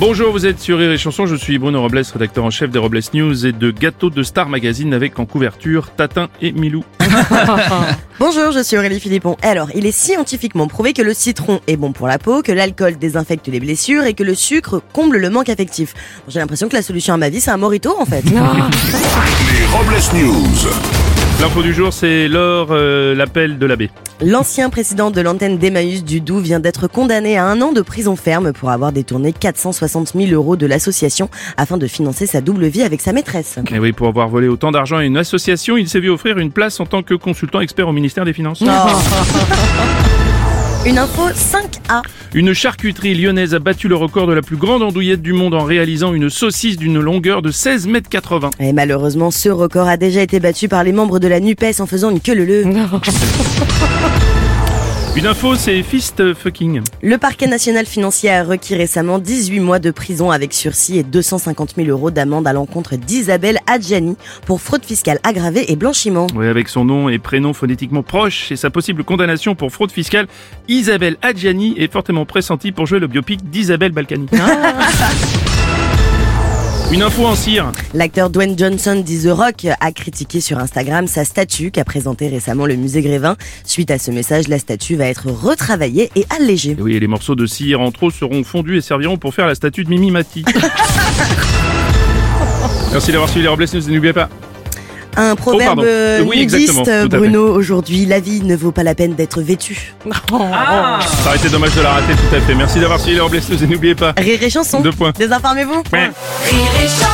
Bonjour, vous êtes sur Rire et Chanson, je suis Bruno Robles, rédacteur en chef des Robles News et de Gâteau de Star Magazine avec en couverture Tatin et Milou. Bonjour, je suis Aurélie Philippon. Alors, il est scientifiquement prouvé que le citron est bon pour la peau, que l'alcool désinfecte les blessures et que le sucre comble le manque affectif. J'ai l'impression que la solution à ma vie, c'est un morito en fait. Les Robles News. L'info du jour, c'est Laure, euh, l'appel de l'abbé. L'ancien président de l'antenne d'Emmaüs du Doubs vient d'être condamné à un an de prison ferme pour avoir détourné 460 000 euros de l'association afin de financer sa double vie avec sa maîtresse. Et oui, pour avoir volé autant d'argent à une association, il s'est vu offrir une place en tant que consultant expert au ministère des Finances. Une info 5A. Une charcuterie lyonnaise a battu le record de la plus grande andouillette du monde en réalisant une saucisse d'une longueur de 16 mètres 80. Et malheureusement, ce record a déjà été battu par les membres de la NUPES en faisant une queue leu Une info, c'est fist fucking. Le parquet national financier a requis récemment 18 mois de prison avec sursis et 250 000 euros d'amende à l'encontre d'Isabelle Adjani pour fraude fiscale aggravée et blanchiment. Oui, avec son nom et prénom phonétiquement proches et sa possible condamnation pour fraude fiscale, Isabelle Adjani est fortement pressentie pour jouer le biopic d'Isabelle Balkany. Une info en cire. L'acteur Dwayne Johnson dit The Rock a critiqué sur Instagram sa statue qu'a présentée récemment le musée Grévin. Suite à ce message, la statue va être retravaillée et allégée. Et oui, et les morceaux de cire en trop seront fondus et serviront pour faire la statue de Mimi Mati. Merci d'avoir suivi les Robles News et n'oubliez pas. Un proverbe pardon. euh, Oui, nudiste. Bruno, aujourd'hui, la vie ne vaut pas la peine d'être vêtue. Ça aurait été dommage de la rater tout à fait. Merci d'avoir suivi les Robles News et n'oubliez pas. Rire et chanson. Deux points. Désinformez-vous. Ouais. Rire et chanson